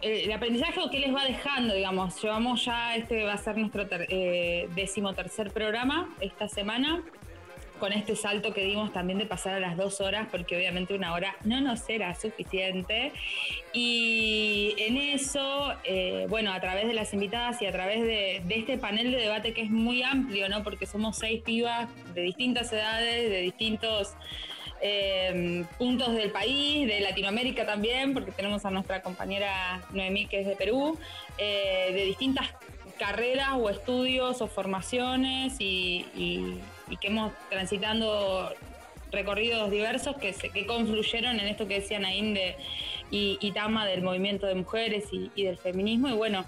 el, el aprendizaje o qué les va dejando, digamos. Llevamos ya, este va a ser nuestro ter- eh, decimotercer programa esta semana, con este salto que dimos también de pasar a las dos horas, porque obviamente una hora no nos era suficiente. Y en eso, eh, bueno, a través de las invitadas y a través de, de este panel de debate que es muy amplio, ¿no? Porque somos seis pibas de distintas edades, de distintos eh, puntos del país, de Latinoamérica también, porque tenemos a nuestra compañera Noemí que es de Perú, eh, de distintas carreras o estudios o formaciones y, que hemos transitando recorridos diversos que, se, que confluyeron en esto que decía Naim de, y, Tama del movimiento de mujeres y, del feminismo. Y bueno,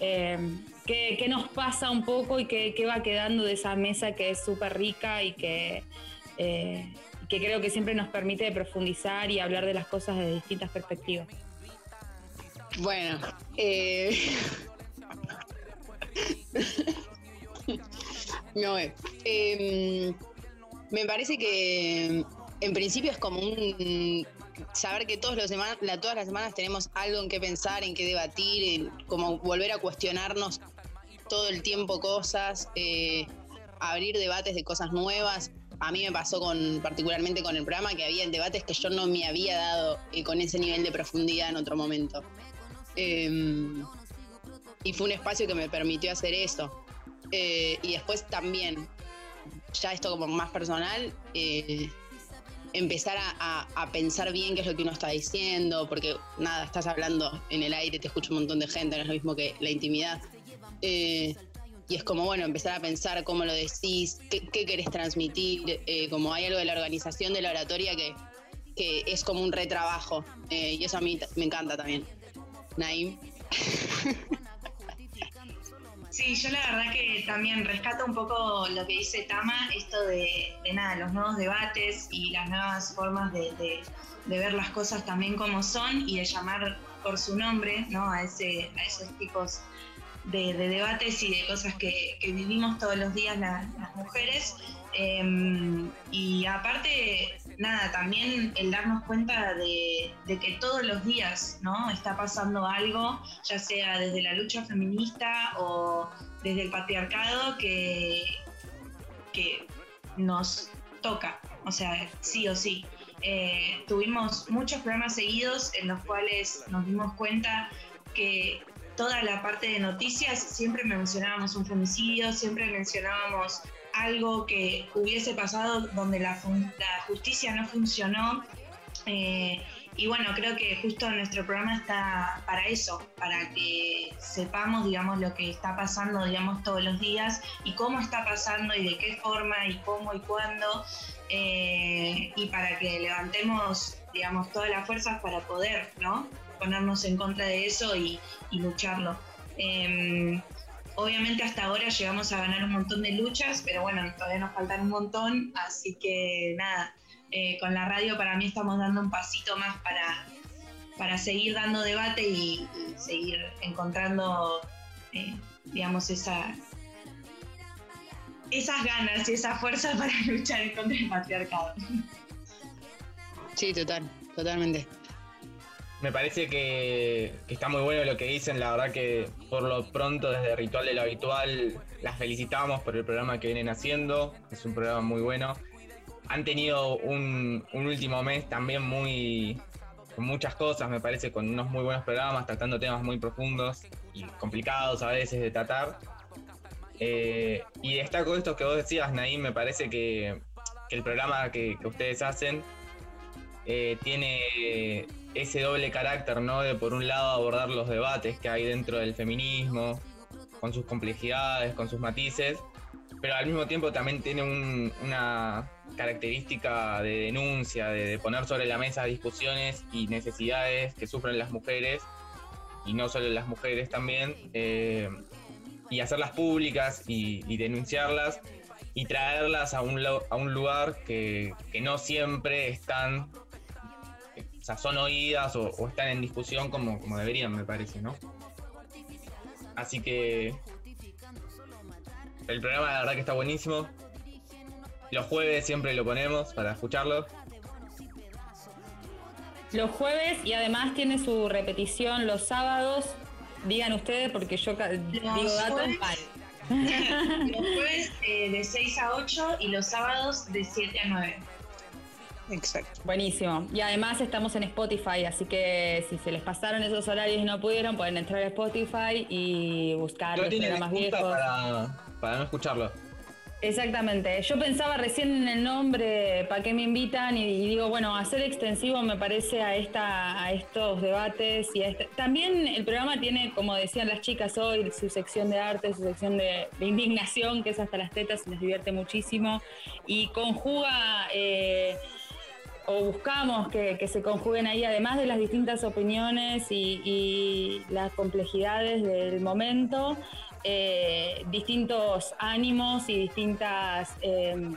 eh, ¿qué, qué nos pasa un poco y qué, qué va quedando de esa mesa que es súper rica y que, eh, que creo que siempre nos permite profundizar y hablar de las cosas desde distintas perspectivas? Bueno, eh... no, eh, em, me parece que en principio es como un saber que todos los sema- la- todas las semanas tenemos algo en qué pensar, en qué debatir, en como volver a cuestionarnos todo el tiempo cosas, eh, abrir debates de cosas nuevas. A mí me pasó con particularmente con el programa que había debates que yo no me había dado eh, con ese nivel de profundidad en otro momento. Em, y fue un espacio que me permitió hacer eso. Eh, y después también, ya esto como más personal, eh, empezar a, a- a pensar bien qué es lo que uno está diciendo, porque nada, estás hablando en el aire, te escucha un montón de gente, no es lo mismo que la intimidad. Y es como, bueno, empezar a pensar cómo lo decís, qué, qué querés transmitir, eh, como hay algo de la organización de la oratoria que, que es como un retrabajo, eh, y eso a mí me encanta también. Naim. Sí, yo la verdad que también rescato un poco lo que dice Tama, esto de, nada, los nuevos debates y las nuevas formas de, ver las cosas también como son y de llamar por su nombre, ¿no? A, ese, a esos tipos de, debates y de cosas que, vivimos todos los días las mujeres. Em, y aparte, nada, también el darnos cuenta de, que todos los días, ¿no? Está pasando algo, ya sea desde la lucha feminista o desde el patriarcado, que, que nos toca, o sea, sí o sí. Eh, tuvimos muchos programas seguidos en los cuales nos dimos cuenta que toda la parte de noticias siempre mencionábamos un femicidio, siempre mencionábamos algo que hubiese pasado donde la, justicia no funcionó. Eh, y bueno, creo que justo nuestro programa está para eso, para que sepamos, digamos, lo que está pasando, digamos, todos los días y cómo está pasando y de qué forma y cómo y cuándo. Eh, y para que levantemos, digamos, todas las fuerzas para poder, ¿no? Ponernos en contra de eso y, lucharlo. Em, Obviamente hasta ahora llegamos a ganar un montón de luchas, pero bueno, todavía nos faltan un montón, así que nada, eh, con la radio para mí estamos dando un pasito más para, para seguir dando debate y, seguir encontrando, eh, digamos, esa, esas ganas y esa fuerza para luchar contra el patriarcado. Sí, total, totalmente me parece que, está muy bueno lo que dicen. La verdad que por lo pronto desde Ritual de lo Habitual las felicitamos por el programa que vienen haciendo. Es un programa muy bueno. Han tenido un, último mes también muy con muchas cosas, me parece, con unos muy buenos programas, tratando temas muy profundos y complicados a veces de tratar. Eh, y destaco esto que vos decías, Naim, me parece que, el programa que, ustedes hacen eh, tiene ese doble carácter, ¿no? De por un lado abordar los debates que hay dentro del feminismo, con sus complejidades, con sus matices, pero al mismo tiempo también tiene una característica de denuncia, de, poner sobre la mesa discusiones y necesidades que sufren las mujeres, y no solo las mujeres también, eh, y hacerlas públicas y, denunciarlas y traerlas a un, a un lugar que, que no siempre están o sea, son oídas o, están en discusión como, como deberían, me parece, ¿no? Así que el programa la verdad que está buenísimo. Los jueves siempre lo ponemos para escucharlo. Los jueves y además tiene su repetición los sábados. Digan ustedes porque yo digo datos mal. los jueves eh, de 6 a 8 y los sábados de 7 a 9. Exacto. Buenísimo. Y además estamos en Spotify, así que si se les pasaron esos horarios y no pudieron, pueden entrar a Spotify y buscar los programas viejos. Para, para no escucharlo. Exactamente. Yo pensaba recién en el nombre, ¿para qué me invitan? Y, digo, bueno, hacer extensivo me parece a esta, a estos debates y este. también el programa tiene, como decían las chicas hoy, su sección de arte, su sección de, indignación, que es hasta las tetas, y les divierte muchísimo y conjuga. Eh, o buscamos que, se conjuguen ahí, además de las distintas opiniones y, las complejidades del momento, eh, distintos ánimos y distintas em,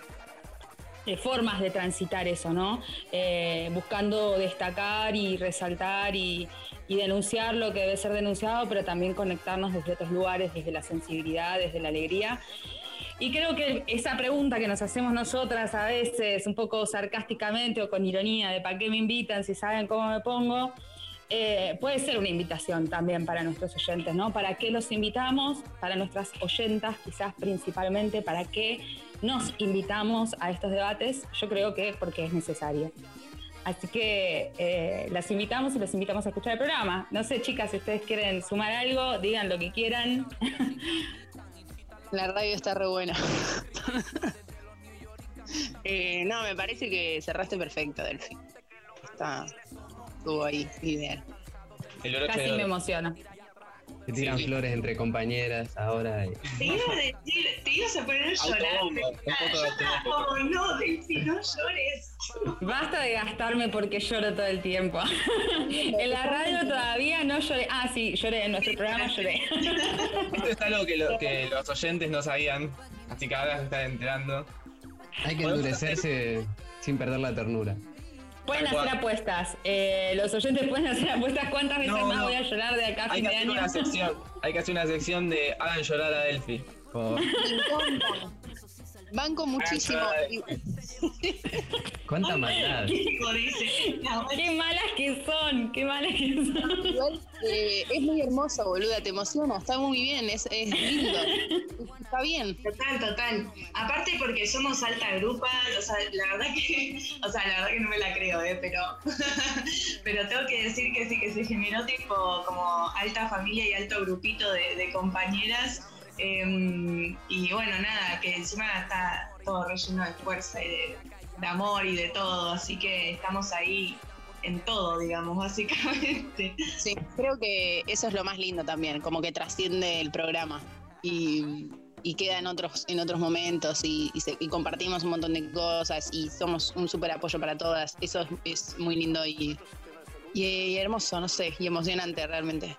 eh, formas de transitar eso, ¿no? Eh, buscando destacar y resaltar y, y denunciar lo que debe ser denunciado, pero también conectarnos desde otros lugares, desde la sensibilidad, desde la alegría. Y creo que esa pregunta que nos hacemos nosotras a veces, un poco sarcásticamente o con ironía, de ¿para qué me invitan si saben cómo me pongo? Eh, puede ser una invitación también para nuestros oyentes, ¿no? ¿Para qué los invitamos? Para nuestras oyentas, quizás principalmente, ¿para qué nos invitamos a estos debates? Yo creo que porque es necesario. Así que eh, las invitamos y los invitamos a escuchar el programa. No sé, chicas, si ustedes quieren sumar algo, digan lo que quieran. La radio está re buena. Eh, no, me parece que cerraste perfecto, Delphi. Está, estuvo ahí, ideal. Casi me emociona. Se tiran flores entre compañeras ahora. Te, iba a decir, te ibas a poner a llorar. No, no, Delphi, no llores. Basta de gastarme porque lloro todo el tiempo. en la radio todavía no lloré. Ah, sí, lloré. En nuestro programa lloré. Esto es algo que, lo- que los oyentes no sabían, así que ahora se están enterando. Hay que endurecerse sin perder la ternura. Pueden hacer apuestas. Eh, los oyentes pueden hacer apuestas. ¿Cuántas veces No, más no. voy a llorar de acá a Hay fin que de hacer año? una sección, hay que hacer una sección de hagan llorar a Delphi. Como, Me encanta. Banco muchísimo. ¿Cuánta maldad? Qué malas que son, qué malas que son. Igual, eh, es muy hermoso, boluda, te emociona, está muy bien, es, es lindo. Está bien. Total, total. Aparte porque somos alta grupa, o sea, la verdad que, o sea, la verdad que no me la creo, ¿eh? pero, pero tengo que decir que sí, que se generó tipo como alta familia y alto grupito de, de compañeras. Eh, y bueno, nada, que encima está todo relleno de fuerza y de, de amor y de todo, así que estamos ahí en todo, digamos, básicamente. Sí, creo que eso es lo más lindo también, como que trasciende el programa y, y queda en otros, en otros momentos y, y se- y compartimos un montón de cosas y somos un súper apoyo para todas. Eso es, es muy lindo y, y, y hermoso, no sé, y emocionante realmente.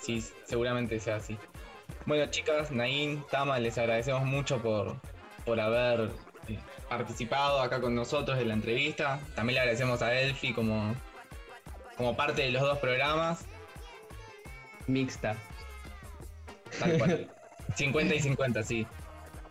Sí, seguramente sea así. Bueno, chicas, Nain, Tama, les agradecemos mucho por, por haber eh, participado acá con nosotros en la entrevista. También le agradecemos a Delphi como, como parte de los dos programas. Mixta. Tal cual. 50 y 50, sí.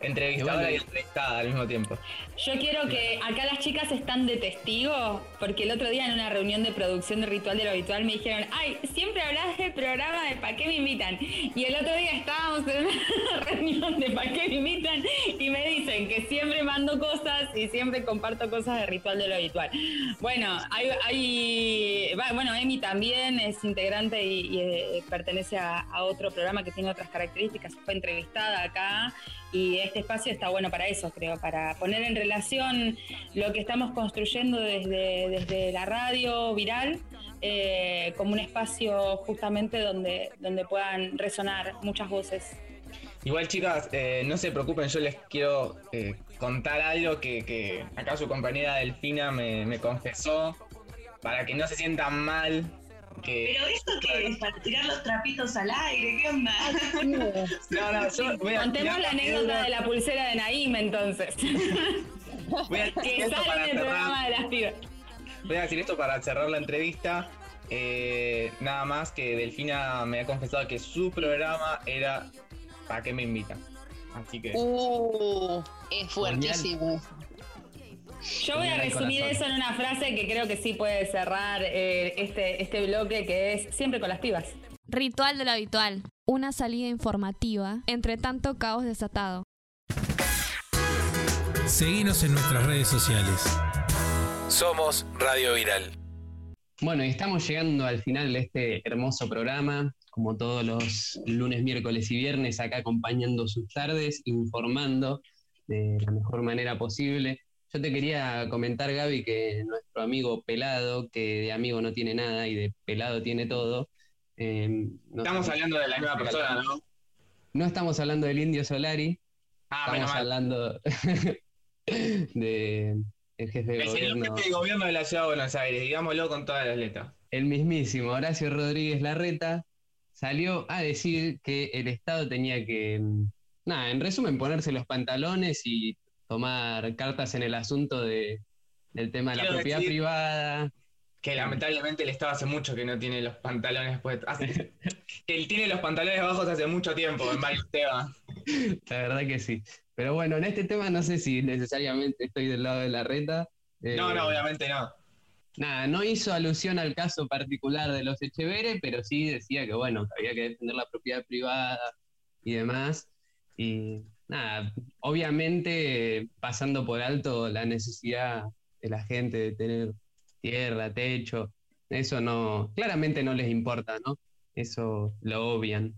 Entrevistadora y entrevistada al mismo tiempo. Yo quiero que acá las chicas están de testigo, porque el otro día en una reunión de producción de Ritual de lo Habitual me dijeron, ay, siempre hablas del programa de ¿Para qué me invitan? Y el otro día estábamos en una reunión de ¿Para qué me invitan? Y me dicen que siempre mando cosas y siempre comparto cosas de Ritual de lo Habitual. Bueno, hay, hay- va, bueno, Emi también es integrante y, y, eh, pertenece a, a otro programa que tiene otras características, fue entrevistada acá y este espacio está bueno para eso, creo, para poner en relación lo que estamos construyendo desde, desde la radio viral eh, como un espacio justamente donde, donde puedan resonar muchas voces. Igual, chicas, eh, no se preocupen, yo les quiero eh, contar algo que, que acá su compañera Delfina me, me confesó para que no se sientan mal. Que... Pero esto que es para tirar los trapitos al aire, ¿qué onda? No, no, yo voy a Contemos la anécdota de la pulsera de Naim entonces, Voy a decir que esto sale para en el cerrar- programa de las pibas. Voy a decir esto para cerrar la entrevista. Eh, nada más que Delfina me ha confesado que su programa era ¿Para qué me invitan? Así que Uh, es fuertísimo. Yo voy a resumir eso en una frase que creo que sí puede cerrar eh, este, este bloque, que es siempre con las pibas. Ritual de lo habitual. Una salida informativa entre tanto caos desatado. Seguinos en nuestras redes sociales. Somos Radio Viral. Bueno, y estamos llegando al final de este hermoso programa, como todos los lunes, miércoles y viernes, acá acompañando sus tardes, informando de la mejor manera posible. Yo te quería comentar, Gaby, que nuestro amigo Pelado, que de amigo no tiene nada y de Pelado tiene todo. eh, nos- estamos hablando de la misma persona, ¿no? No estamos hablando del Indio Solari, Ah, estamos hablando de el jefe de El señor gobierno. jefe de gobierno de la ciudad de Buenos Aires, digámoslo con todas las letras. El mismísimo Horacio Rodríguez Larreta salió a decir que el Estado tenía que, mm, nada, en resumen, ponerse los pantalones y tomar cartas en el asunto de, del tema de la propiedad privada. Que lamentablemente el Estado hace mucho que no tiene los pantalones puestos. Hace- que él tiene los pantalones bajos hace mucho tiempo en varios temas. La verdad que sí. Pero bueno, en este tema no sé si necesariamente estoy del lado de Larreta. Eh, No, no, obviamente no. Nada, no hizo alusión al caso particular de los Echeveres, pero sí decía que, bueno, había que defender la propiedad privada y demás. Y nada, obviamente pasando por alto la necesidad de la gente de tener tierra, techo, eso no, claramente no les importa, ¿no? Eso lo obvian.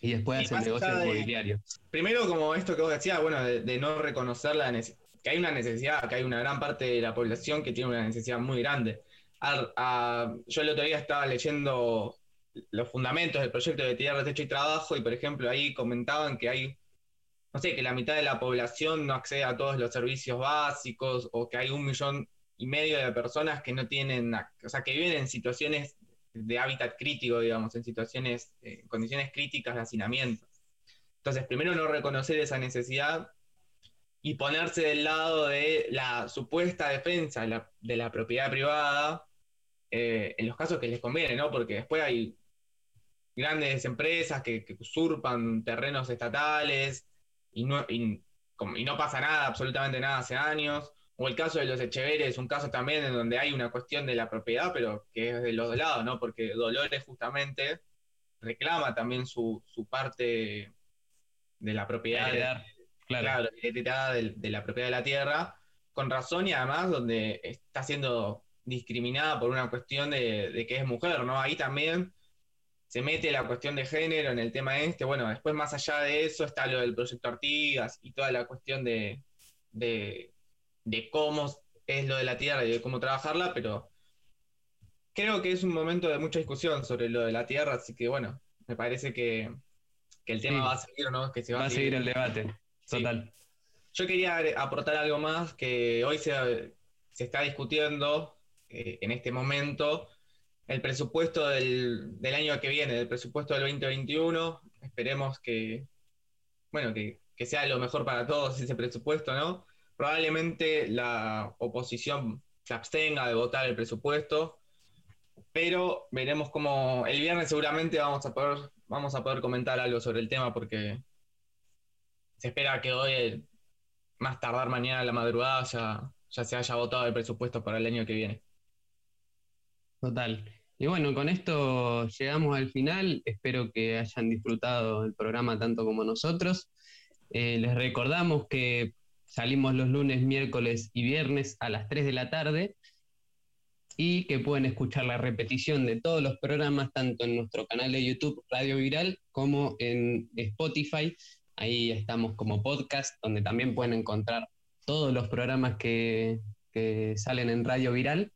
Y después Sí, hacen más negocio allá de- inmobiliario. Primero, como esto que vos decías, bueno, de, de no reconocer la que hay una necesidad, que hay una gran parte de la población que tiene una necesidad muy grande. A- yo el otro día estaba leyendo los fundamentos del proyecto de tierra, techo y trabajo, y por ejemplo ahí comentaban que hay, no sé, que la mitad de la población no accede a todos los servicios básicos o que hay un millón y medio de personas que no tienen, o sea, que viven en situaciones de hábitat crítico, digamos, en situaciones, eh, condiciones críticas de hacinamiento. Entonces, primero no reconocer esa necesidad y ponerse del lado de la supuesta defensa de la, propiedad privada eh, en los casos que les conviene, ¿no? Porque después hay grandes empresas que, usurpan terrenos estatales y no, y no pasa nada, absolutamente nada hace años. O el caso de los Echeveres es un caso también en donde hay una cuestión de la propiedad, pero que es de los dos lados, ¿no? Porque Dolores justamente reclama también su, parte de la propiedad. claro, claro de, la propiedad de la tierra, con razón y además donde está siendo discriminada por una cuestión de, de que es mujer, ¿no? Ahí también se mete la cuestión de género en el tema este. Bueno, después más allá de eso está lo del proyecto Artigas y toda la cuestión de de cómo es lo de la Tierra y de cómo trabajarla, pero creo que es un momento de mucha discusión sobre lo de la Tierra, así que bueno, me parece que, el tema va a seguir, ¿no? Que se va, a seguir, el debate, total. Yo quería aportar algo más que hoy se, está discutiendo eh, en este momento, el presupuesto del, del, año que viene, el presupuesto del 2021. Esperemos que, bueno, que, que sea lo mejor para todos ese presupuesto, ¿no? Probablemente la oposición se abstenga de votar el presupuesto, pero veremos cómo el viernes seguramente vamos a poder, vamos a poder comentar algo sobre el tema porque se espera que hoy, más tardar mañana a la madrugada, ya, ya se haya votado el presupuesto para el año que viene. Total. Y bueno, con esto llegamos al final. Espero que hayan disfrutado el programa tanto como nosotros. Eh, les recordamos que Salimos los lunes, miércoles y viernes a las 3 de la tarde y que pueden escuchar la repetición de todos los programas tanto en nuestro canal de YouTube Radio Viral como en Spotify. Ahí estamos como podcast, donde también pueden encontrar todos los programas que, que salen en Radio Viral.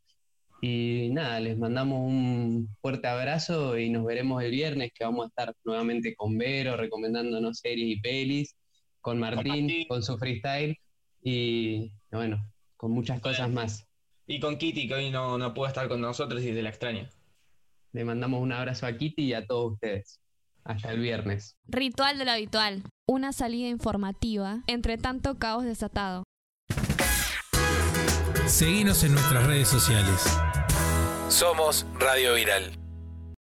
Y nada, les mandamos un fuerte abrazo y nos veremos el viernes, que vamos a estar nuevamente con Vero, recomendándonos series y pelis, con Martín, con su freestyle y bueno, con muchas cosas más. Y con Kitty, que hoy no, no puede estar con nosotros y se la extraña. Le mandamos un abrazo a Kitty y a todos ustedes. Hasta el viernes. Ritual de lo habitual. Una salida informativa entre tanto caos desatado. Seguimos en nuestras redes sociales. Somos Radio Viral.